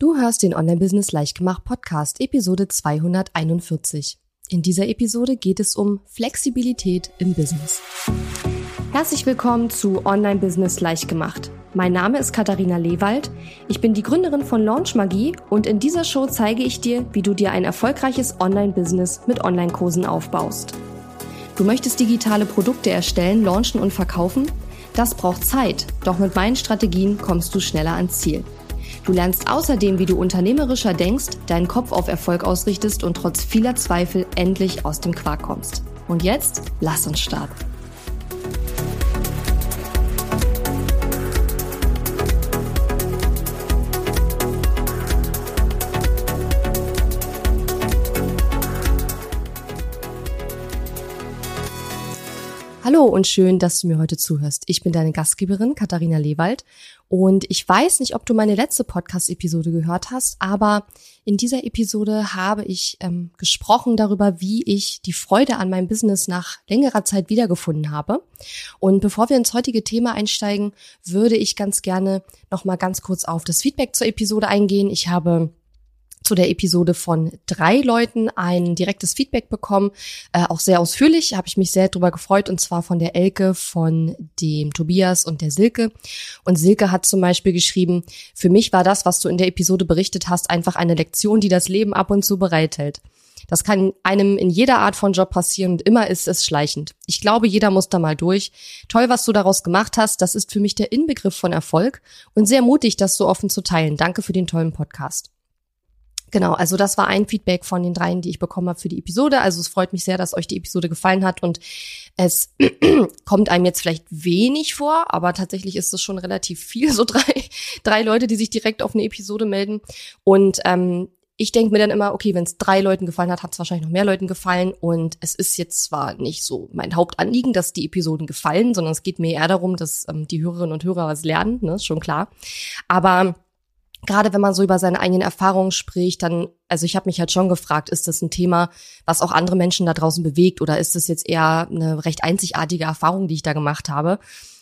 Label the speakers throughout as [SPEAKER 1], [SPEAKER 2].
[SPEAKER 1] Du hörst den Online-Business Leichtgemacht Podcast, Episode 241. In dieser Episode geht es um Flexibilität im Business. Herzlich willkommen zu Online-Business Leichtgemacht. Mein Name ist Katharina Lewald. Ich bin die Gründerin von Launch Magie und in dieser Show zeige ich dir, wie du dir ein erfolgreiches Online-Business mit Online-Kursen aufbaust. Du möchtest digitale Produkte erstellen, launchen und verkaufen? Das braucht Zeit, doch mit meinen Strategien kommst du schneller ans Ziel. Du lernst außerdem, wie du unternehmerischer denkst, deinen Kopf auf Erfolg ausrichtest und trotz vieler Zweifel endlich aus dem Quark kommst. Und jetzt lass uns starten. Hallo und schön, dass du mir heute zuhörst. Ich bin deine Gastgeberin Katharina Lewald und ich weiß nicht, ob du meine letzte Podcast-Episode gehört hast, aber in dieser Episode habe ich ähm, gesprochen darüber, wie ich die Freude an meinem Business nach längerer Zeit wiedergefunden habe. Und bevor wir ins heutige Thema einsteigen, würde ich ganz gerne noch mal ganz kurz auf das Feedback zur Episode eingehen. Ich habe zu der Episode von drei Leuten ein direktes Feedback bekommen, äh, auch sehr ausführlich, habe ich mich sehr drüber gefreut und zwar von der Elke, von dem Tobias und der Silke. Und Silke hat zum Beispiel geschrieben, für mich war das, was du in der Episode berichtet hast, einfach eine Lektion, die das Leben ab und zu bereithält. Das kann einem in jeder Art von Job passieren und immer ist es schleichend. Ich glaube, jeder muss da mal durch. Toll, was du daraus gemacht hast. Das ist für mich der Inbegriff von Erfolg und sehr mutig, das so offen zu teilen. Danke für den tollen Podcast. Genau, also das war ein Feedback von den dreien, die ich bekommen habe für die Episode. Also es freut mich sehr, dass euch die Episode gefallen hat und es kommt einem jetzt vielleicht wenig vor, aber tatsächlich ist es schon relativ viel, so drei, drei Leute, die sich direkt auf eine Episode melden. Und ähm, ich denke mir dann immer, okay, wenn es drei Leuten gefallen hat, hat es wahrscheinlich noch mehr Leuten gefallen. Und es ist jetzt zwar nicht so mein Hauptanliegen, dass die Episoden gefallen, sondern es geht mir eher darum, dass ähm, die Hörerinnen und Hörer was lernen, ne, ist schon klar. Aber gerade wenn man so über seine eigenen Erfahrungen spricht, dann, also ich habe mich halt schon gefragt, ist das ein Thema, was auch andere Menschen da draußen bewegt oder ist das jetzt eher eine recht einzigartige Erfahrung, die ich da gemacht habe?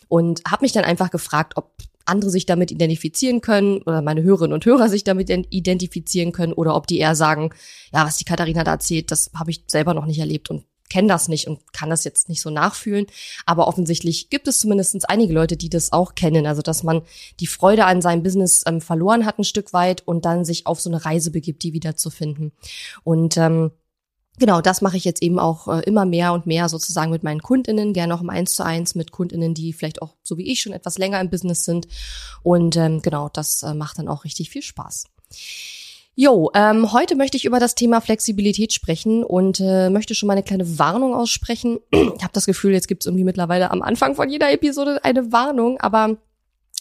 [SPEAKER 1] Und habe mich dann einfach gefragt, ob andere sich damit identifizieren können oder meine Hörerinnen und Hörer sich damit identifizieren können oder ob die eher sagen, ja, was die Katharina da erzählt, das habe ich selber noch nicht erlebt und kenne das nicht und kann das jetzt nicht so nachfühlen. Aber offensichtlich gibt es zumindest einige Leute, die das auch kennen. Also, dass man die Freude an seinem Business ähm, verloren hat ein Stück weit und dann sich auf so eine Reise begibt, die wiederzufinden. Und ähm, Genau, das mache ich jetzt eben auch äh, immer mehr und mehr sozusagen mit meinen Kundinnen, gerne auch im Eins zu eins mit Kundinnen, die vielleicht auch so wie ich schon etwas länger im Business sind. Und ähm, genau, das äh, macht dann auch richtig viel Spaß. Jo, ähm, heute möchte ich über das Thema Flexibilität sprechen und äh, möchte schon mal eine kleine Warnung aussprechen. ich habe das Gefühl, jetzt gibt es irgendwie mittlerweile am Anfang von jeder Episode eine Warnung, aber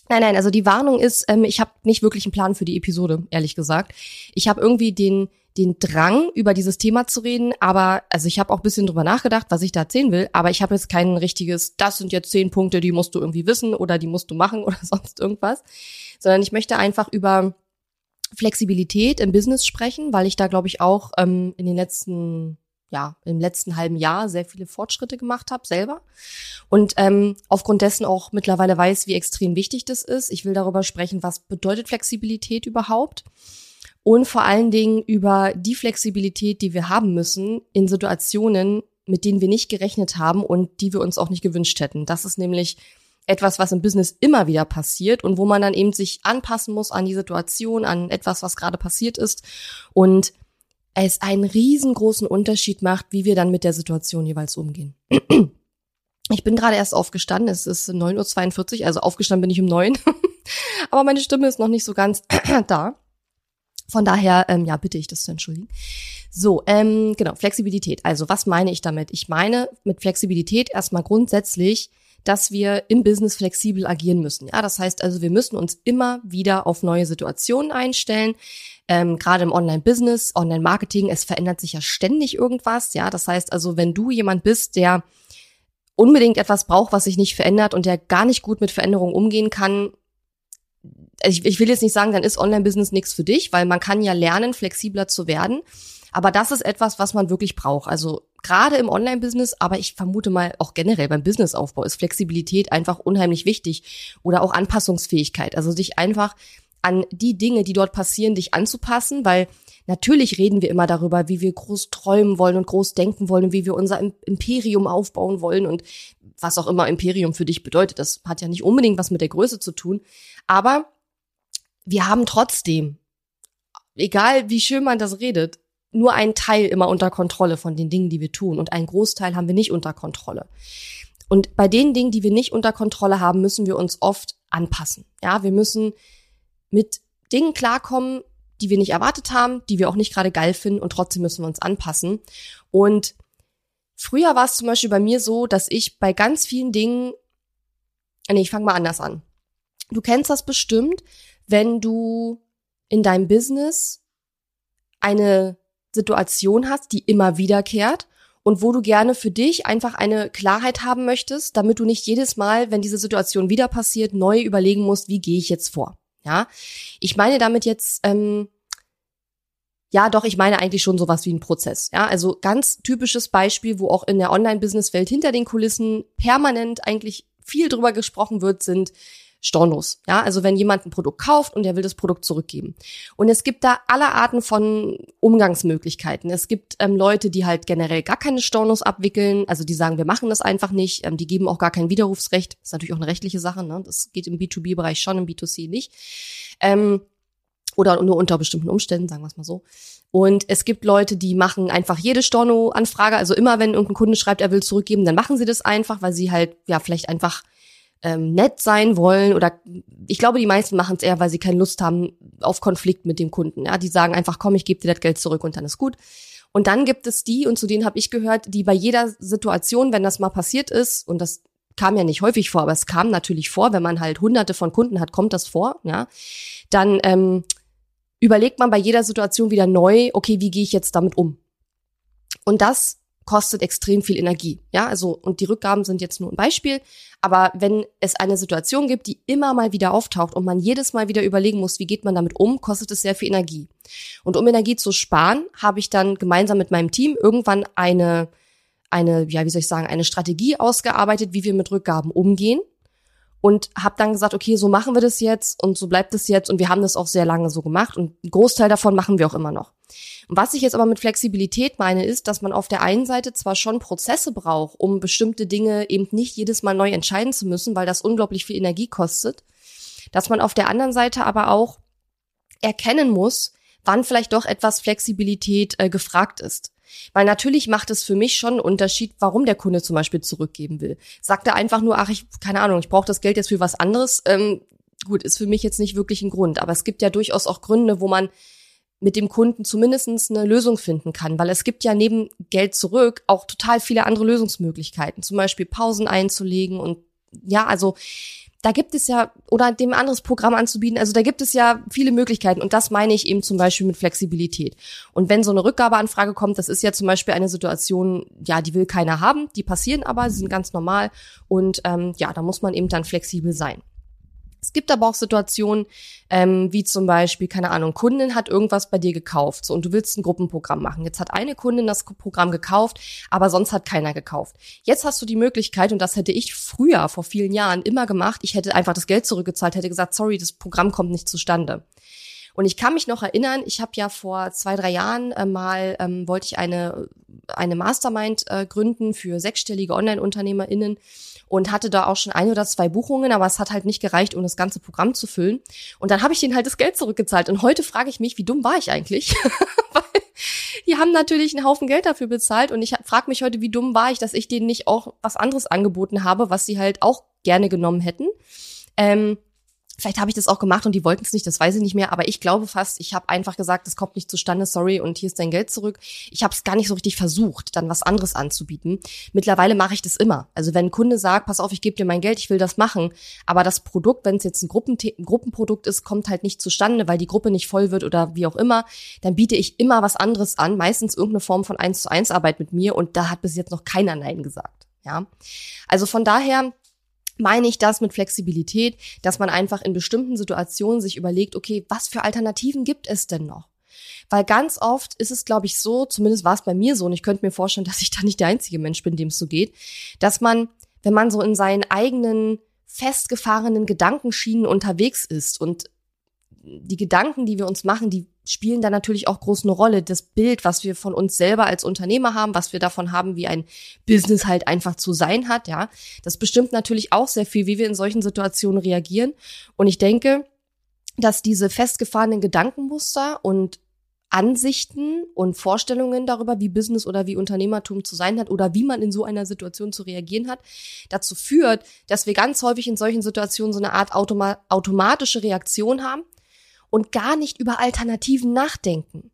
[SPEAKER 1] nein, nein, also die Warnung ist, ähm, ich habe nicht wirklich einen Plan für die Episode, ehrlich gesagt. Ich habe irgendwie den den Drang, über dieses Thema zu reden, aber also ich habe auch bisschen drüber nachgedacht, was ich da erzählen will, aber ich habe jetzt kein richtiges, das sind jetzt zehn Punkte, die musst du irgendwie wissen oder die musst du machen oder sonst irgendwas, sondern ich möchte einfach über Flexibilität im Business sprechen, weil ich da, glaube ich, auch ähm, in den letzten, ja, im letzten halben Jahr sehr viele Fortschritte gemacht habe, selber. Und ähm, aufgrund dessen auch mittlerweile weiß, wie extrem wichtig das ist. Ich will darüber sprechen, was bedeutet Flexibilität überhaupt. Und vor allen Dingen über die Flexibilität, die wir haben müssen in Situationen, mit denen wir nicht gerechnet haben und die wir uns auch nicht gewünscht hätten. Das ist nämlich etwas, was im Business immer wieder passiert und wo man dann eben sich anpassen muss an die Situation, an etwas, was gerade passiert ist und es einen riesengroßen Unterschied macht, wie wir dann mit der Situation jeweils umgehen. Ich bin gerade erst aufgestanden, es ist 9.42 Uhr, also aufgestanden bin ich um neun, aber meine Stimme ist noch nicht so ganz da. Von daher, ähm, ja, bitte ich das zu entschuldigen. So, ähm, genau, Flexibilität. Also, was meine ich damit? Ich meine mit Flexibilität erstmal grundsätzlich, dass wir im Business flexibel agieren müssen. Ja, das heißt also, wir müssen uns immer wieder auf neue Situationen einstellen. Ähm, Gerade im Online-Business, Online-Marketing, es verändert sich ja ständig irgendwas. Ja, das heißt also, wenn du jemand bist, der unbedingt etwas braucht, was sich nicht verändert und der gar nicht gut mit Veränderungen umgehen kann, ich, ich will jetzt nicht sagen, dann ist Online-Business nichts für dich, weil man kann ja lernen, flexibler zu werden. Aber das ist etwas, was man wirklich braucht. Also gerade im Online-Business, aber ich vermute mal auch generell beim Businessaufbau ist Flexibilität einfach unheimlich wichtig oder auch Anpassungsfähigkeit. Also sich einfach an die Dinge, die dort passieren, dich anzupassen, weil natürlich reden wir immer darüber, wie wir groß träumen wollen und groß denken wollen und wie wir unser Imperium aufbauen wollen und was auch immer Imperium für dich bedeutet. Das hat ja nicht unbedingt was mit der Größe zu tun, aber wir haben trotzdem, egal wie schön man das redet, nur einen Teil immer unter Kontrolle von den Dingen, die wir tun und einen Großteil haben wir nicht unter Kontrolle. Und bei den Dingen, die wir nicht unter Kontrolle haben, müssen wir uns oft anpassen. Ja, wir müssen mit Dingen klarkommen, die wir nicht erwartet haben, die wir auch nicht gerade geil finden und trotzdem müssen wir uns anpassen. Und früher war es zum Beispiel bei mir so, dass ich bei ganz vielen Dingen, nee, ich fange mal anders an. Du kennst das bestimmt, wenn du in deinem Business eine Situation hast, die immer wiederkehrt und wo du gerne für dich einfach eine Klarheit haben möchtest, damit du nicht jedes Mal, wenn diese Situation wieder passiert, neu überlegen musst, wie gehe ich jetzt vor. Ja, ich meine damit jetzt, ähm, ja, doch, ich meine eigentlich schon sowas wie ein Prozess. Ja, also ganz typisches Beispiel, wo auch in der Online-Business-Welt hinter den Kulissen permanent eigentlich viel drüber gesprochen wird, sind Stornos. Ja, also wenn jemand ein Produkt kauft und er will das Produkt zurückgeben. Und es gibt da alle Arten von Umgangsmöglichkeiten. Es gibt ähm, Leute, die halt generell gar keine Stornos abwickeln, also die sagen, wir machen das einfach nicht, ähm, die geben auch gar kein Widerrufsrecht. Ist natürlich auch eine rechtliche Sache, ne? Das geht im B2B-Bereich schon, im B2C nicht. Ähm, oder nur unter bestimmten Umständen, sagen wir es mal so. Und es gibt Leute, die machen einfach jede Storno-Anfrage, also immer wenn irgendein Kunde schreibt, er will zurückgeben, dann machen sie das einfach, weil sie halt ja vielleicht einfach ähm, nett sein wollen oder ich glaube, die meisten machen es eher, weil sie keine Lust haben auf Konflikt mit dem Kunden. Ja, die sagen einfach, komm, ich gebe dir das Geld zurück und dann ist gut. Und dann gibt es die, und zu denen habe ich gehört, die bei jeder Situation, wenn das mal passiert ist, und das kam ja nicht häufig vor, aber es kam natürlich vor, wenn man halt hunderte von Kunden hat, kommt das vor, ja, dann ähm, überlegt man bei jeder Situation wieder neu, okay, wie gehe ich jetzt damit um? Und das kostet extrem viel Energie. Ja, also, und die Rückgaben sind jetzt nur ein Beispiel. Aber wenn es eine Situation gibt, die immer mal wieder auftaucht und man jedes Mal wieder überlegen muss, wie geht man damit um, kostet es sehr viel Energie. Und um Energie zu sparen, habe ich dann gemeinsam mit meinem Team irgendwann eine, eine, ja, wie soll ich sagen, eine Strategie ausgearbeitet, wie wir mit Rückgaben umgehen und habe dann gesagt, okay, so machen wir das jetzt und so bleibt es jetzt und wir haben das auch sehr lange so gemacht und einen Großteil davon machen wir auch immer noch. Was ich jetzt aber mit Flexibilität meine, ist, dass man auf der einen Seite zwar schon Prozesse braucht, um bestimmte Dinge eben nicht jedes Mal neu entscheiden zu müssen, weil das unglaublich viel Energie kostet, dass man auf der anderen Seite aber auch erkennen muss, wann vielleicht doch etwas Flexibilität äh, gefragt ist. Weil natürlich macht es für mich schon einen Unterschied, warum der Kunde zum Beispiel zurückgeben will. Sagt er einfach nur, ach, ich, keine Ahnung, ich brauche das Geld jetzt für was anderes. Ähm, gut, ist für mich jetzt nicht wirklich ein Grund. Aber es gibt ja durchaus auch Gründe, wo man mit dem Kunden zumindestens eine Lösung finden kann, weil es gibt ja neben Geld zurück auch total viele andere Lösungsmöglichkeiten, zum Beispiel Pausen einzulegen und ja, also da gibt es ja, oder dem anderes Programm anzubieten, also da gibt es ja viele Möglichkeiten und das meine ich eben zum Beispiel mit Flexibilität. Und wenn so eine Rückgabeanfrage kommt, das ist ja zum Beispiel eine Situation, ja, die will keiner haben, die passieren aber, sie sind ganz normal und ähm, ja, da muss man eben dann flexibel sein. Es gibt aber auch Situationen, ähm, wie zum Beispiel, keine Ahnung, Kundin hat irgendwas bei dir gekauft so, und du willst ein Gruppenprogramm machen. Jetzt hat eine Kundin das Programm gekauft, aber sonst hat keiner gekauft. Jetzt hast du die Möglichkeit, und das hätte ich früher, vor vielen Jahren, immer gemacht, ich hätte einfach das Geld zurückgezahlt, hätte gesagt, sorry, das Programm kommt nicht zustande. Und ich kann mich noch erinnern, ich habe ja vor zwei, drei Jahren äh, mal, ähm, wollte ich eine, eine Mastermind äh, gründen für sechsstellige Online-UnternehmerInnen und hatte da auch schon ein oder zwei Buchungen, aber es hat halt nicht gereicht, um das ganze Programm zu füllen. Und dann habe ich denen halt das Geld zurückgezahlt. Und heute frage ich mich, wie dumm war ich eigentlich? Weil die haben natürlich einen Haufen Geld dafür bezahlt und ich frage mich heute, wie dumm war ich, dass ich denen nicht auch was anderes angeboten habe, was sie halt auch gerne genommen hätten. Ähm, Vielleicht habe ich das auch gemacht und die wollten es nicht, das weiß ich nicht mehr, aber ich glaube fast, ich habe einfach gesagt, das kommt nicht zustande, sorry, und hier ist dein Geld zurück. Ich habe es gar nicht so richtig versucht, dann was anderes anzubieten. Mittlerweile mache ich das immer. Also wenn ein Kunde sagt, pass auf, ich gebe dir mein Geld, ich will das machen, aber das Produkt, wenn es jetzt ein, Gruppen ein Gruppenprodukt ist, kommt halt nicht zustande, weil die Gruppe nicht voll wird oder wie auch immer, dann biete ich immer was anderes an, meistens irgendeine Form von eins zu eins Arbeit mit mir und da hat bis jetzt noch keiner Nein gesagt. Ja, also von daher meine ich das mit Flexibilität, dass man einfach in bestimmten Situationen sich überlegt, okay, was für Alternativen gibt es denn noch? Weil ganz oft ist es, glaube ich, so, zumindest war es bei mir so, und ich könnte mir vorstellen, dass ich da nicht der einzige Mensch bin, dem es so geht, dass man, wenn man so in seinen eigenen festgefahrenen Gedankenschienen unterwegs ist und die Gedanken, die wir uns machen, die spielen da natürlich auch groß eine Rolle. Das Bild, was wir von uns selber als Unternehmer haben, was wir davon haben, wie ein Business halt einfach zu sein hat, ja, das bestimmt natürlich auch sehr viel, wie wir in solchen Situationen reagieren. Und ich denke, dass diese festgefahrenen Gedankenmuster und Ansichten und Vorstellungen darüber, wie Business oder wie Unternehmertum zu sein hat oder wie man in so einer Situation zu reagieren hat, dazu führt, dass wir ganz häufig in solchen Situationen so eine Art automa automatische Reaktion haben und gar nicht über Alternativen nachdenken.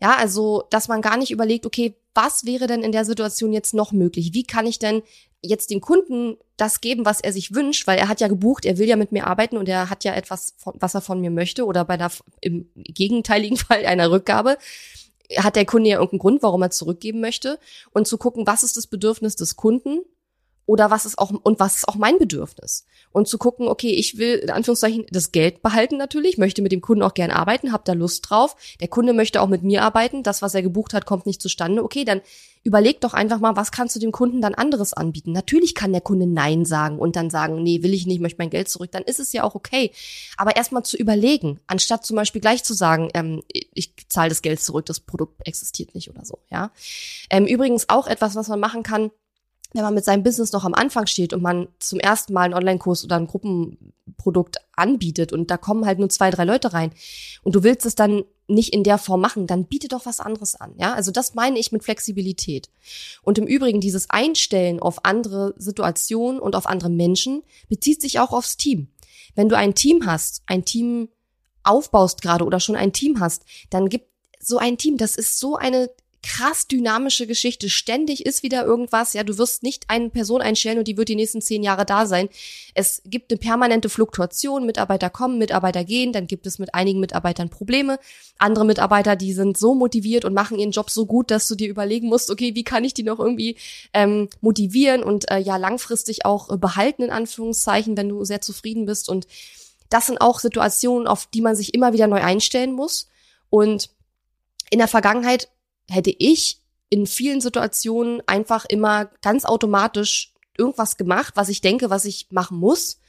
[SPEAKER 1] Ja, also, dass man gar nicht überlegt, okay, was wäre denn in der Situation jetzt noch möglich? Wie kann ich denn jetzt dem Kunden das geben, was er sich wünscht, weil er hat ja gebucht, er will ja mit mir arbeiten und er hat ja etwas, was er von mir möchte oder bei der, im gegenteiligen Fall einer Rückgabe hat der Kunde ja irgendeinen Grund, warum er zurückgeben möchte und zu gucken, was ist das Bedürfnis des Kunden oder was ist auch und was ist auch mein Bedürfnis und zu gucken, okay, ich will in Anführungszeichen das Geld behalten natürlich, möchte mit dem Kunden auch gern arbeiten, habe da Lust drauf. Der Kunde möchte auch mit mir arbeiten, das was er gebucht hat, kommt nicht zustande. Okay, dann überleg doch einfach mal, was kannst du dem Kunden dann anderes anbieten? Natürlich kann der Kunde nein sagen und dann sagen, nee, will ich nicht, möchte mein Geld zurück, dann ist es ja auch okay. Aber erstmal zu überlegen, anstatt zum Beispiel gleich zu sagen, ähm, ich zahle das Geld zurück, das Produkt existiert nicht oder so, ja. Ähm, übrigens auch etwas, was man machen kann, wenn man mit seinem Business noch am Anfang steht und man zum ersten Mal einen Online-Kurs oder ein Gruppenprodukt anbietet und da kommen halt nur zwei, drei Leute rein und du willst es dann nicht in der Form machen, dann biete doch was anderes an. Ja, also das meine ich mit Flexibilität. Und im Übrigen dieses Einstellen auf andere Situationen und auf andere Menschen bezieht sich auch aufs Team. Wenn du ein Team hast, ein Team aufbaust gerade oder schon ein Team hast, dann gibt so ein Team, das ist so eine krass dynamische Geschichte. Ständig ist wieder irgendwas. Ja, du wirst nicht eine Person einstellen und die wird die nächsten zehn Jahre da sein. Es gibt eine permanente Fluktuation. Mitarbeiter kommen, Mitarbeiter gehen. Dann gibt es mit einigen Mitarbeitern Probleme. Andere Mitarbeiter, die sind so motiviert und machen ihren Job so gut, dass du dir überlegen musst, okay, wie kann ich die noch irgendwie ähm, motivieren und äh, ja langfristig auch äh, behalten in Anführungszeichen, wenn du sehr zufrieden bist. Und das sind auch Situationen, auf die man sich immer wieder neu einstellen muss. Und in der Vergangenheit hätte ich in vielen Situationen einfach immer ganz automatisch irgendwas gemacht, was ich denke, was ich machen muss.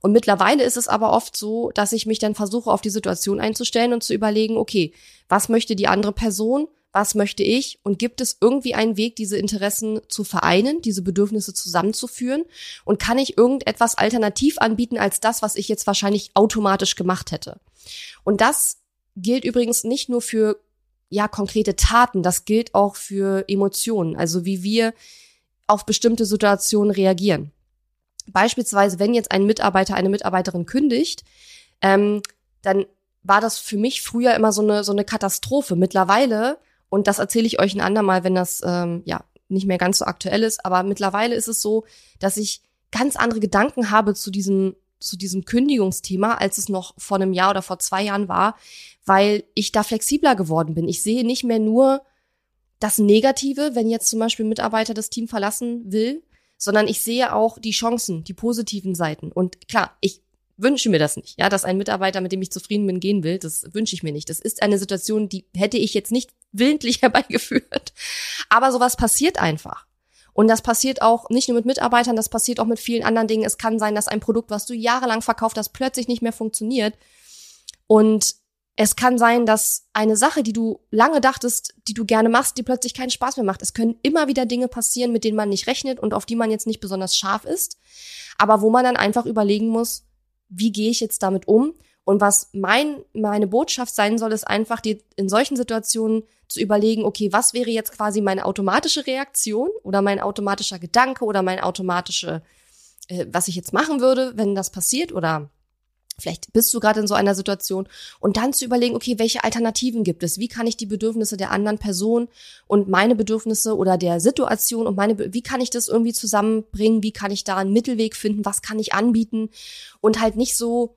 [SPEAKER 1] Und mittlerweile ist es aber oft so, dass ich mich dann versuche, auf die Situation einzustellen und zu überlegen, okay, was möchte die andere Person? Was möchte ich? Und gibt es irgendwie einen Weg, diese Interessen zu vereinen, diese Bedürfnisse zusammenzuführen? Und kann ich irgendetwas alternativ anbieten als das, was ich jetzt wahrscheinlich automatisch gemacht hätte? Und das gilt übrigens nicht nur für ja konkrete Taten. Das gilt auch für Emotionen, also wie wir auf bestimmte Situationen reagieren. Beispielsweise, wenn jetzt ein Mitarbeiter eine Mitarbeiterin kündigt, ähm, dann war das für mich früher immer so eine so eine Katastrophe. Mittlerweile und das erzähle ich euch ein andermal, wenn das ähm, ja nicht mehr ganz so aktuell ist, aber mittlerweile ist es so, dass ich ganz andere Gedanken habe zu diesem zu diesem Kündigungsthema, als es noch vor einem Jahr oder vor zwei Jahren war, weil ich da flexibler geworden bin. Ich sehe nicht mehr nur das Negative, wenn jetzt zum Beispiel ein Mitarbeiter das Team verlassen will, sondern ich sehe auch die Chancen, die positiven Seiten. Und klar, ich wünsche mir das nicht, ja, dass ein Mitarbeiter, mit dem ich zufrieden bin, gehen will. Das wünsche ich mir nicht. Das ist eine Situation, die hätte ich jetzt nicht willentlich herbeigeführt. Aber sowas passiert einfach. Und das passiert auch nicht nur mit Mitarbeitern, das passiert auch mit vielen anderen Dingen. Es kann sein, dass ein Produkt, was du jahrelang verkauft hast, plötzlich nicht mehr funktioniert. Und es kann sein, dass eine Sache, die du lange dachtest, die du gerne machst, die plötzlich keinen Spaß mehr macht. Es können immer wieder Dinge passieren, mit denen man nicht rechnet und auf die man jetzt nicht besonders scharf ist, aber wo man dann einfach überlegen muss, wie gehe ich jetzt damit um? Und was mein, meine Botschaft sein soll, ist einfach, dir in solchen Situationen zu überlegen, okay, was wäre jetzt quasi meine automatische Reaktion oder mein automatischer Gedanke oder mein automatische, äh, was ich jetzt machen würde, wenn das passiert oder Vielleicht bist du gerade in so einer Situation und dann zu überlegen, okay, welche Alternativen gibt es? Wie kann ich die Bedürfnisse der anderen Person und meine Bedürfnisse oder der Situation und meine, wie kann ich das irgendwie zusammenbringen? Wie kann ich da einen Mittelweg finden? Was kann ich anbieten? Und halt nicht so,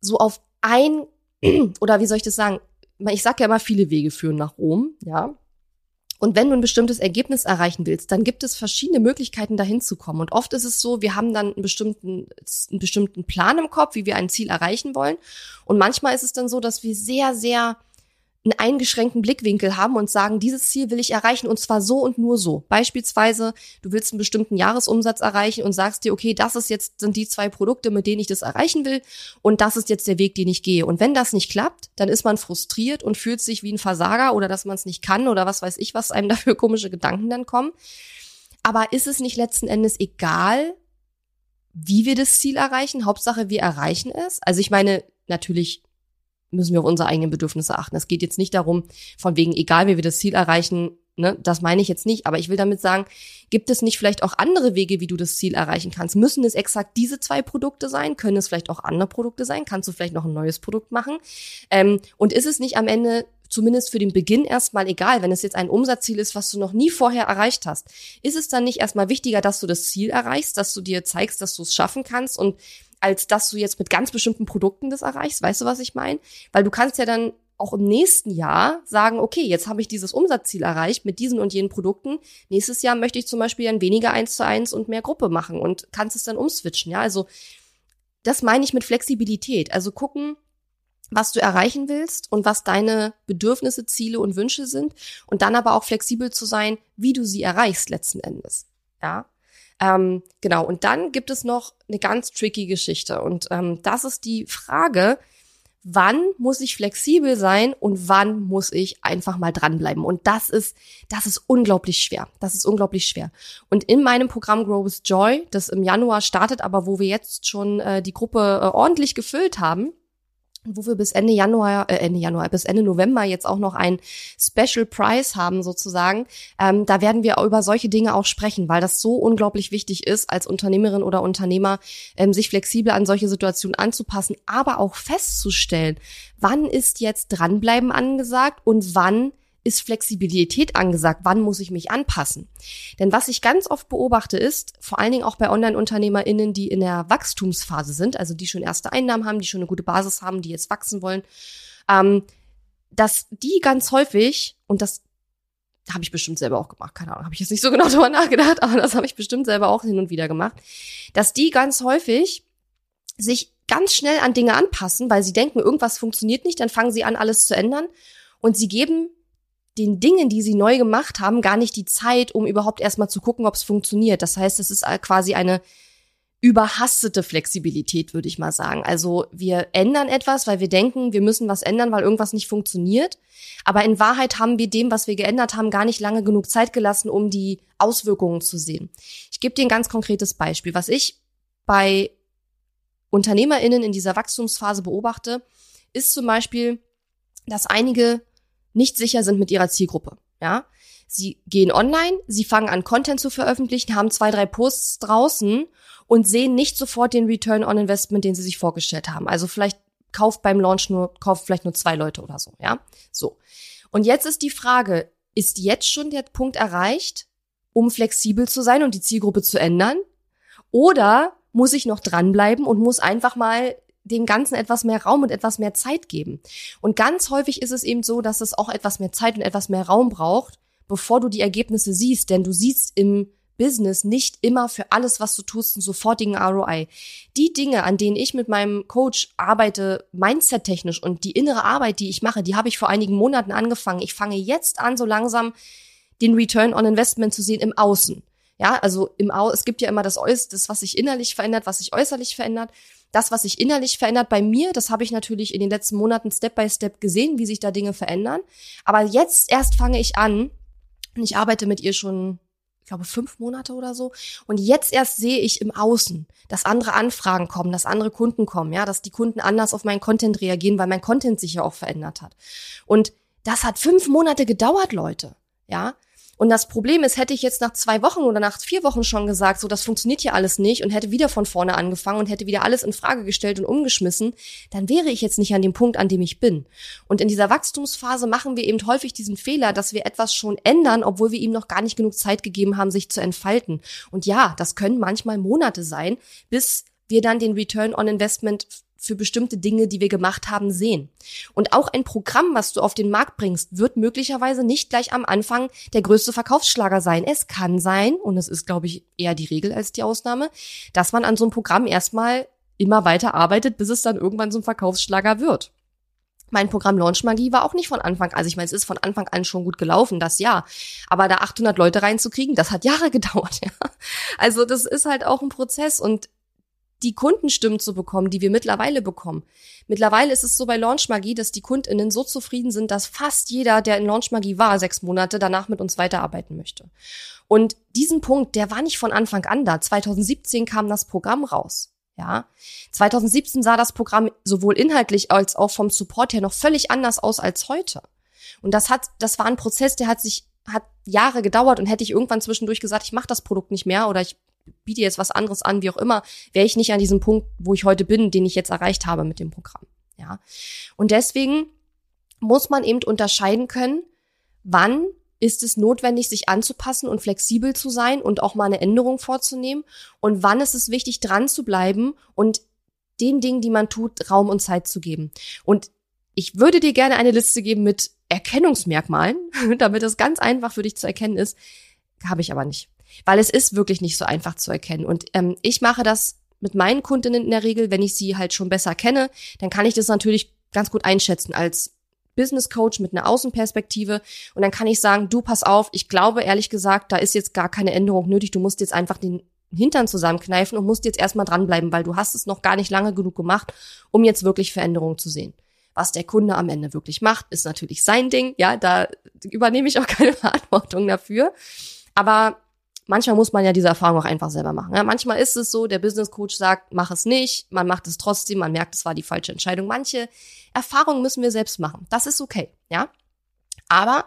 [SPEAKER 1] so auf ein, oder wie soll ich das sagen? Ich sage ja immer, viele Wege führen nach Rom, ja. Und wenn du ein bestimmtes Ergebnis erreichen willst, dann gibt es verschiedene Möglichkeiten, dahin zu kommen. Und oft ist es so, wir haben dann einen bestimmten, einen bestimmten Plan im Kopf, wie wir ein Ziel erreichen wollen. Und manchmal ist es dann so, dass wir sehr, sehr einen eingeschränkten Blickwinkel haben und sagen, dieses Ziel will ich erreichen und zwar so und nur so. Beispielsweise, du willst einen bestimmten Jahresumsatz erreichen und sagst dir, okay, das ist jetzt, sind die zwei Produkte, mit denen ich das erreichen will und das ist jetzt der Weg, den ich gehe. Und wenn das nicht klappt, dann ist man frustriert und fühlt sich wie ein Versager oder dass man es nicht kann oder was weiß ich, was einem dafür komische Gedanken dann kommen. Aber ist es nicht letzten Endes egal, wie wir das Ziel erreichen? Hauptsache, wir erreichen es. Also ich meine, natürlich müssen wir auf unsere eigenen Bedürfnisse achten. Es geht jetzt nicht darum, von wegen, egal wie wir das Ziel erreichen, ne, das meine ich jetzt nicht, aber ich will damit sagen, gibt es nicht vielleicht auch andere Wege, wie du das Ziel erreichen kannst? Müssen es exakt diese zwei Produkte sein? Können es vielleicht auch andere Produkte sein? Kannst du vielleicht noch ein neues Produkt machen? Ähm, und ist es nicht am Ende zumindest für den Beginn erstmal egal, wenn es jetzt ein Umsatzziel ist, was du noch nie vorher erreicht hast, ist es dann nicht erstmal wichtiger, dass du das Ziel erreichst, dass du dir zeigst, dass du es schaffen kannst und als dass du jetzt mit ganz bestimmten Produkten das erreichst. Weißt du, was ich meine? Weil du kannst ja dann auch im nächsten Jahr sagen, okay, jetzt habe ich dieses Umsatzziel erreicht mit diesen und jenen Produkten. Nächstes Jahr möchte ich zum Beispiel dann weniger eins zu eins und mehr Gruppe machen und kannst es dann umswitchen. Ja, also das meine ich mit Flexibilität. Also gucken, was du erreichen willst und was deine Bedürfnisse, Ziele und Wünsche sind und dann aber auch flexibel zu sein, wie du sie erreichst letzten Endes. Ja, ähm, genau. Und dann gibt es noch eine ganz tricky Geschichte und ähm, das ist die Frage, wann muss ich flexibel sein und wann muss ich einfach mal dranbleiben. Und das ist, das ist unglaublich schwer. Das ist unglaublich schwer. Und in meinem Programm Grow with Joy, das im Januar startet, aber wo wir jetzt schon äh, die Gruppe äh, ordentlich gefüllt haben, wo wir bis Ende Januar, äh, Ende Januar, bis Ende November jetzt auch noch ein Special Price haben sozusagen. Ähm, da werden wir über solche Dinge auch sprechen, weil das so unglaublich wichtig ist, als Unternehmerin oder Unternehmer ähm, sich flexibel an solche Situationen anzupassen, aber auch festzustellen, wann ist jetzt dranbleiben angesagt und wann ist Flexibilität angesagt? Wann muss ich mich anpassen? Denn was ich ganz oft beobachte ist, vor allen Dingen auch bei Online-UnternehmerInnen, die in der Wachstumsphase sind, also die schon erste Einnahmen haben, die schon eine gute Basis haben, die jetzt wachsen wollen, ähm, dass die ganz häufig, und das habe ich bestimmt selber auch gemacht, keine Ahnung, habe ich jetzt nicht so genau drüber nachgedacht, aber das habe ich bestimmt selber auch hin und wieder gemacht, dass die ganz häufig sich ganz schnell an Dinge anpassen, weil sie denken, irgendwas funktioniert nicht, dann fangen sie an, alles zu ändern und sie geben den Dingen, die sie neu gemacht haben, gar nicht die Zeit, um überhaupt erstmal zu gucken, ob es funktioniert. Das heißt, es ist quasi eine überhastete Flexibilität, würde ich mal sagen. Also wir ändern etwas, weil wir denken, wir müssen was ändern, weil irgendwas nicht funktioniert. Aber in Wahrheit haben wir dem, was wir geändert haben, gar nicht lange genug Zeit gelassen, um die Auswirkungen zu sehen. Ich gebe dir ein ganz konkretes Beispiel. Was ich bei UnternehmerInnen in dieser Wachstumsphase beobachte, ist zum Beispiel, dass einige nicht sicher sind mit ihrer Zielgruppe. Ja, sie gehen online, sie fangen an Content zu veröffentlichen, haben zwei, drei Posts draußen und sehen nicht sofort den Return on Investment, den sie sich vorgestellt haben. Also vielleicht kauft beim Launch nur, kauft vielleicht nur zwei Leute oder so, ja? So. Und jetzt ist die Frage, ist jetzt schon der Punkt erreicht, um flexibel zu sein und die Zielgruppe zu ändern? Oder muss ich noch dranbleiben und muss einfach mal dem Ganzen etwas mehr Raum und etwas mehr Zeit geben. Und ganz häufig ist es eben so, dass es auch etwas mehr Zeit und etwas mehr Raum braucht, bevor du die Ergebnisse siehst. Denn du siehst im Business nicht immer für alles, was du tust, einen sofortigen ROI. Die Dinge, an denen ich mit meinem Coach arbeite, mindset-technisch und die innere Arbeit, die ich mache, die habe ich vor einigen Monaten angefangen. Ich fange jetzt an, so langsam den Return on Investment zu sehen im Außen. Ja, also im Au es gibt ja immer das Äuß das, was sich innerlich verändert, was sich äußerlich verändert das, was sich innerlich verändert bei mir, das habe ich natürlich in den letzten Monaten Step by Step gesehen, wie sich da Dinge verändern. Aber jetzt erst fange ich an, und ich arbeite mit ihr schon, ich glaube, fünf Monate oder so. Und jetzt erst sehe ich im Außen, dass andere Anfragen kommen, dass andere Kunden kommen, ja, dass die Kunden anders auf meinen Content reagieren, weil mein Content sich ja auch verändert hat. Und das hat fünf Monate gedauert, Leute. Ja, und das Problem ist, hätte ich jetzt nach zwei Wochen oder nach vier Wochen schon gesagt, so das funktioniert hier alles nicht und hätte wieder von vorne angefangen und hätte wieder alles in Frage gestellt und umgeschmissen, dann wäre ich jetzt nicht an dem Punkt, an dem ich bin. Und in dieser Wachstumsphase machen wir eben häufig diesen Fehler, dass wir etwas schon ändern, obwohl wir ihm noch gar nicht genug Zeit gegeben haben, sich zu entfalten. Und ja, das können manchmal Monate sein, bis wir dann den Return on Investment für bestimmte Dinge, die wir gemacht haben, sehen. Und auch ein Programm, was du auf den Markt bringst, wird möglicherweise nicht gleich am Anfang der größte Verkaufsschlager sein. Es kann sein, und es ist, glaube ich, eher die Regel als die Ausnahme, dass man an so einem Programm erstmal immer weiter arbeitet, bis es dann irgendwann so ein Verkaufsschlager wird. mein Programm Launch Magie war auch nicht von Anfang, also ich meine, es ist von Anfang an schon gut gelaufen, das ja. Aber da 800 Leute reinzukriegen, das hat Jahre gedauert, ja. Also das ist halt auch ein Prozess und die Kundenstimmen zu bekommen, die wir mittlerweile bekommen. Mittlerweile ist es so bei Launch Magie, dass die KundInnen so zufrieden sind, dass fast jeder, der in Launch Magie war, sechs Monate danach mit uns weiterarbeiten möchte. Und diesen Punkt, der war nicht von Anfang an da. 2017 kam das Programm raus. Ja, 2017 sah das Programm sowohl inhaltlich als auch vom Support her noch völlig anders aus als heute. Und das hat, das war ein Prozess, der hat sich, hat Jahre gedauert und hätte ich irgendwann zwischendurch gesagt, ich mache das Produkt nicht mehr oder ich biete jetzt was anderes an, wie auch immer, wäre ich nicht an diesem Punkt, wo ich heute bin, den ich jetzt erreicht habe mit dem Programm. Ja. Und deswegen muss man eben unterscheiden können, wann ist es notwendig, sich anzupassen und flexibel zu sein und auch mal eine Änderung vorzunehmen? Und wann ist es wichtig, dran zu bleiben und den Dingen, die man tut, Raum und Zeit zu geben? Und ich würde dir gerne eine Liste geben mit Erkennungsmerkmalen, damit es ganz einfach für dich zu erkennen ist. Habe ich aber nicht. Weil es ist wirklich nicht so einfach zu erkennen. Und ähm, ich mache das mit meinen Kundinnen in der Regel, wenn ich sie halt schon besser kenne, dann kann ich das natürlich ganz gut einschätzen als Business Coach mit einer Außenperspektive. Und dann kann ich sagen, du pass auf, ich glaube ehrlich gesagt, da ist jetzt gar keine Änderung nötig. Du musst jetzt einfach den Hintern zusammenkneifen und musst jetzt erstmal dranbleiben, weil du hast es noch gar nicht lange genug gemacht, um jetzt wirklich Veränderungen zu sehen. Was der Kunde am Ende wirklich macht, ist natürlich sein Ding. Ja, da übernehme ich auch keine Verantwortung dafür. Aber manchmal muss man ja diese Erfahrung auch einfach selber machen. Ja, manchmal ist es so, der Business Coach sagt, mach es nicht, man macht es trotzdem, man merkt, es war die falsche Entscheidung. Manche Erfahrungen müssen wir selbst machen. Das ist okay, ja. Aber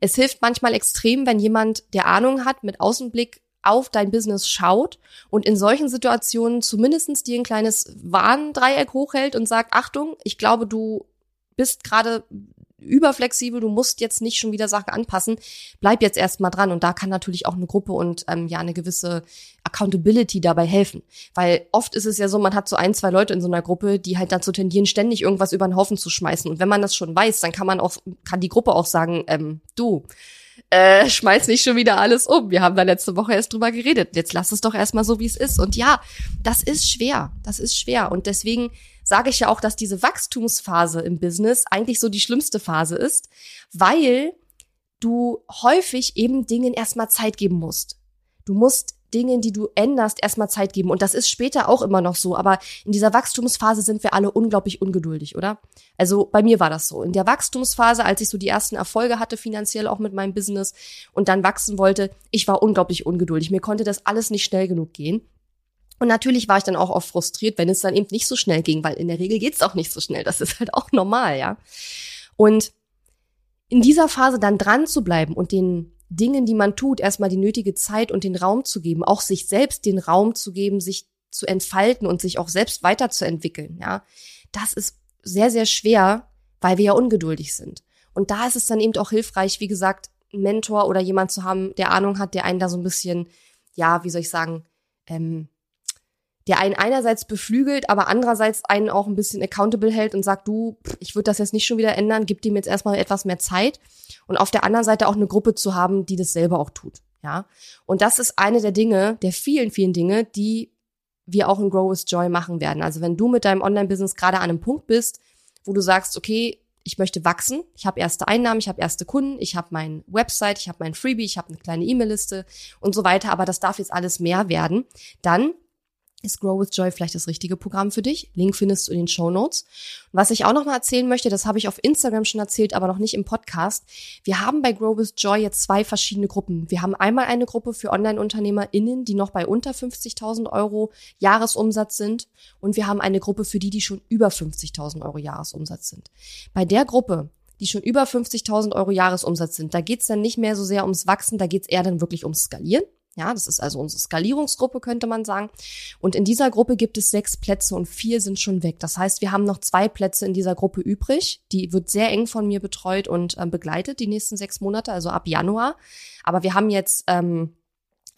[SPEAKER 1] es hilft manchmal extrem, wenn jemand, der Ahnung hat, mit Außenblick auf dein Business schaut und in solchen Situationen zumindestens dir ein kleines Warndreieck hochhält und sagt, Achtung, ich glaube, du bist gerade überflexibel, du musst jetzt nicht schon wieder Sachen anpassen, bleib jetzt erstmal dran. Und da kann natürlich auch eine Gruppe und ähm, ja eine gewisse Accountability dabei helfen. Weil oft ist es ja so, man hat so ein, zwei Leute in so einer Gruppe, die halt dazu tendieren, ständig irgendwas über den Haufen zu schmeißen. Und wenn man das schon weiß, dann kann man auch, kann die Gruppe auch sagen, ähm, du, äh, schmeiß nicht schon wieder alles um. Wir haben da letzte Woche erst drüber geredet. Jetzt lass es doch erstmal so, wie es ist. Und ja, das ist schwer. Das ist schwer. Und deswegen sage ich ja auch, dass diese Wachstumsphase im Business eigentlich so die schlimmste Phase ist, weil du häufig eben Dingen erstmal Zeit geben musst. Du musst Dingen, die du änderst, erstmal Zeit geben. Und das ist später auch immer noch so. Aber in dieser Wachstumsphase sind wir alle unglaublich ungeduldig, oder? Also bei mir war das so. In der Wachstumsphase, als ich so die ersten Erfolge hatte, finanziell auch mit meinem Business und dann wachsen wollte, ich war unglaublich ungeduldig. Mir konnte das alles nicht schnell genug gehen. Und natürlich war ich dann auch oft frustriert, wenn es dann eben nicht so schnell ging, weil in der Regel geht's auch nicht so schnell. Das ist halt auch normal, ja. Und in dieser Phase dann dran zu bleiben und den Dingen, die man tut, erstmal die nötige Zeit und den Raum zu geben, auch sich selbst den Raum zu geben, sich zu entfalten und sich auch selbst weiterzuentwickeln, ja. Das ist sehr, sehr schwer, weil wir ja ungeduldig sind. Und da ist es dann eben auch hilfreich, wie gesagt, einen Mentor oder jemand zu haben, der Ahnung hat, der einen da so ein bisschen, ja, wie soll ich sagen, ähm, der einen einerseits beflügelt, aber andererseits einen auch ein bisschen accountable hält und sagt, du, ich würde das jetzt nicht schon wieder ändern, gib dem jetzt erstmal etwas mehr Zeit. Und auf der anderen Seite auch eine Gruppe zu haben, die das selber auch tut. Ja. Und das ist eine der Dinge, der vielen, vielen Dinge, die wir auch in Grow with Joy machen werden. Also wenn du mit deinem Online-Business gerade an einem Punkt bist, wo du sagst, okay, ich möchte wachsen, ich habe erste Einnahmen, ich habe erste Kunden, ich habe mein Website, ich habe mein Freebie, ich habe eine kleine E-Mail-Liste und so weiter, aber das darf jetzt alles mehr werden, dann ist Grow with Joy vielleicht das richtige Programm für dich. Link findest du in den Show Notes. Was ich auch noch mal erzählen möchte, das habe ich auf Instagram schon erzählt, aber noch nicht im Podcast. Wir haben bei Grow with Joy jetzt zwei verschiedene Gruppen. Wir haben einmal eine Gruppe für Online-UnternehmerInnen, die noch bei unter 50.000 Euro Jahresumsatz sind. Und wir haben eine Gruppe für die, die schon über 50.000 Euro Jahresumsatz sind. Bei der Gruppe die schon über 50.000 Euro Jahresumsatz sind. Da geht's dann nicht mehr so sehr ums Wachsen, da geht's eher dann wirklich ums Skalieren. Ja, das ist also unsere Skalierungsgruppe, könnte man sagen. Und in dieser Gruppe gibt es sechs Plätze und vier sind schon weg. Das heißt, wir haben noch zwei Plätze in dieser Gruppe übrig. Die wird sehr eng von mir betreut und äh, begleitet die nächsten sechs Monate, also ab Januar. Aber wir haben jetzt ähm,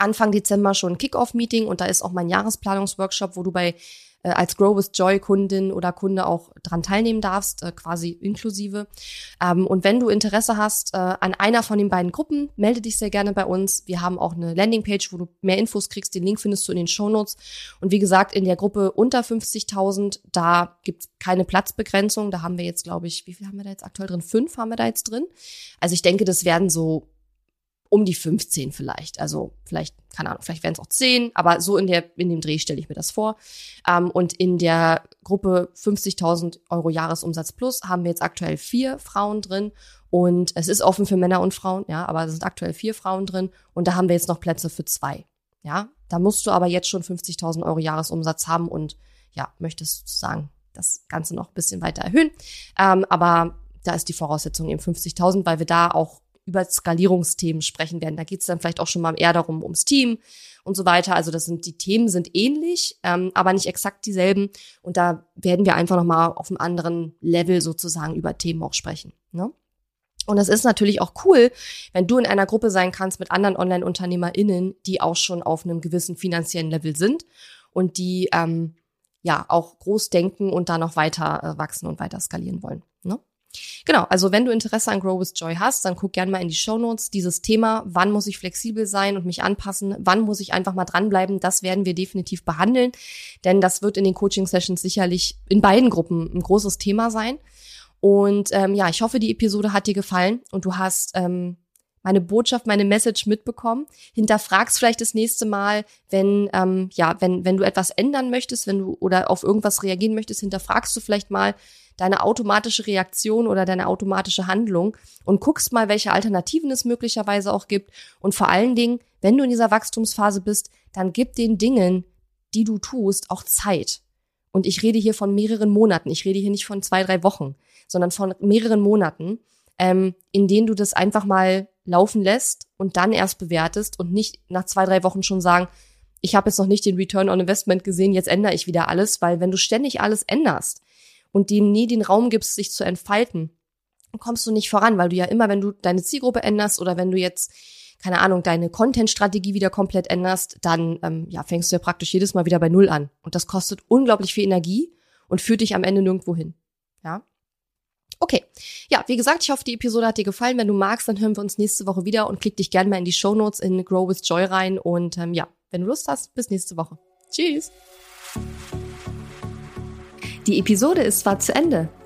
[SPEAKER 1] Anfang Dezember schon Kick-Off-Meeting und da ist auch mein Jahresplanungsworkshop, wo du bei äh, als Grow with Joy Kundin oder Kunde auch dran teilnehmen darfst, äh, quasi inklusive. Ähm, und wenn du Interesse hast äh, an einer von den beiden Gruppen, melde dich sehr gerne bei uns. Wir haben auch eine Landingpage, wo du mehr Infos kriegst. Den Link findest du in den Show Notes. Und wie gesagt, in der Gruppe unter 50.000, da gibt's keine Platzbegrenzung. Da haben wir jetzt, glaube ich, wie viel haben wir da jetzt aktuell drin? Fünf haben wir da jetzt drin. Also ich denke, das werden so um die 15 vielleicht. Also vielleicht, keine Ahnung, vielleicht werden es auch 10, aber so in, der, in dem Dreh stelle ich mir das vor. Ähm, und in der Gruppe 50.000 Euro Jahresumsatz plus haben wir jetzt aktuell vier Frauen drin. Und es ist offen für Männer und Frauen, ja, aber es sind aktuell vier Frauen drin. Und da haben wir jetzt noch Plätze für zwei. Ja, da musst du aber jetzt schon 50.000 Euro Jahresumsatz haben und ja, möchtest sozusagen das Ganze noch ein bisschen weiter erhöhen. Ähm, aber da ist die Voraussetzung eben 50.000, weil wir da auch über Skalierungsthemen sprechen werden. Da geht es dann vielleicht auch schon mal eher darum, ums Team und so weiter. Also das sind die Themen sind ähnlich, ähm, aber nicht exakt dieselben. Und da werden wir einfach nochmal auf einem anderen Level sozusagen über Themen auch sprechen. Ne? Und es ist natürlich auch cool, wenn du in einer Gruppe sein kannst mit anderen Online-UnternehmerInnen, die auch schon auf einem gewissen finanziellen Level sind und die ähm, ja auch groß denken und da noch weiter äh, wachsen und weiter skalieren wollen. Ne? Genau, also wenn du Interesse an Grow with Joy hast, dann guck gerne mal in die Show Notes. Dieses Thema, wann muss ich flexibel sein und mich anpassen, wann muss ich einfach mal dranbleiben, das werden wir definitiv behandeln, denn das wird in den Coaching-Sessions sicherlich in beiden Gruppen ein großes Thema sein. Und ähm, ja, ich hoffe, die Episode hat dir gefallen und du hast ähm, meine Botschaft, meine Message mitbekommen. Hinterfragst vielleicht das nächste Mal, wenn ähm, ja, wenn wenn du etwas ändern möchtest, wenn du oder auf irgendwas reagieren möchtest, hinterfragst du vielleicht mal, deine automatische Reaktion oder deine automatische Handlung und guckst mal, welche Alternativen es möglicherweise auch gibt. Und vor allen Dingen, wenn du in dieser Wachstumsphase bist, dann gib den Dingen, die du tust, auch Zeit. Und ich rede hier von mehreren Monaten. Ich rede hier nicht von zwei, drei Wochen, sondern von mehreren Monaten, ähm, in denen du das einfach mal laufen lässt und dann erst bewertest und nicht nach zwei, drei Wochen schon sagen, ich habe jetzt noch nicht den Return on Investment gesehen, jetzt ändere ich wieder alles, weil wenn du ständig alles änderst, und dem nie den Raum gibst, sich zu entfalten, kommst du nicht voran, weil du ja immer, wenn du deine Zielgruppe änderst oder wenn du jetzt keine Ahnung, deine Content-Strategie wieder komplett änderst, dann ähm, ja, fängst du ja praktisch jedes Mal wieder bei Null an. Und das kostet unglaublich viel Energie und führt dich am Ende nirgendwo hin. Ja. Okay. Ja, wie gesagt, ich hoffe, die Episode hat dir gefallen. Wenn du magst, dann hören wir uns nächste Woche wieder und klick dich gerne mal in die Show Notes in Grow with Joy rein. Und ähm, ja, wenn du Lust hast, bis nächste Woche. Tschüss. Die Episode ist zwar zu Ende,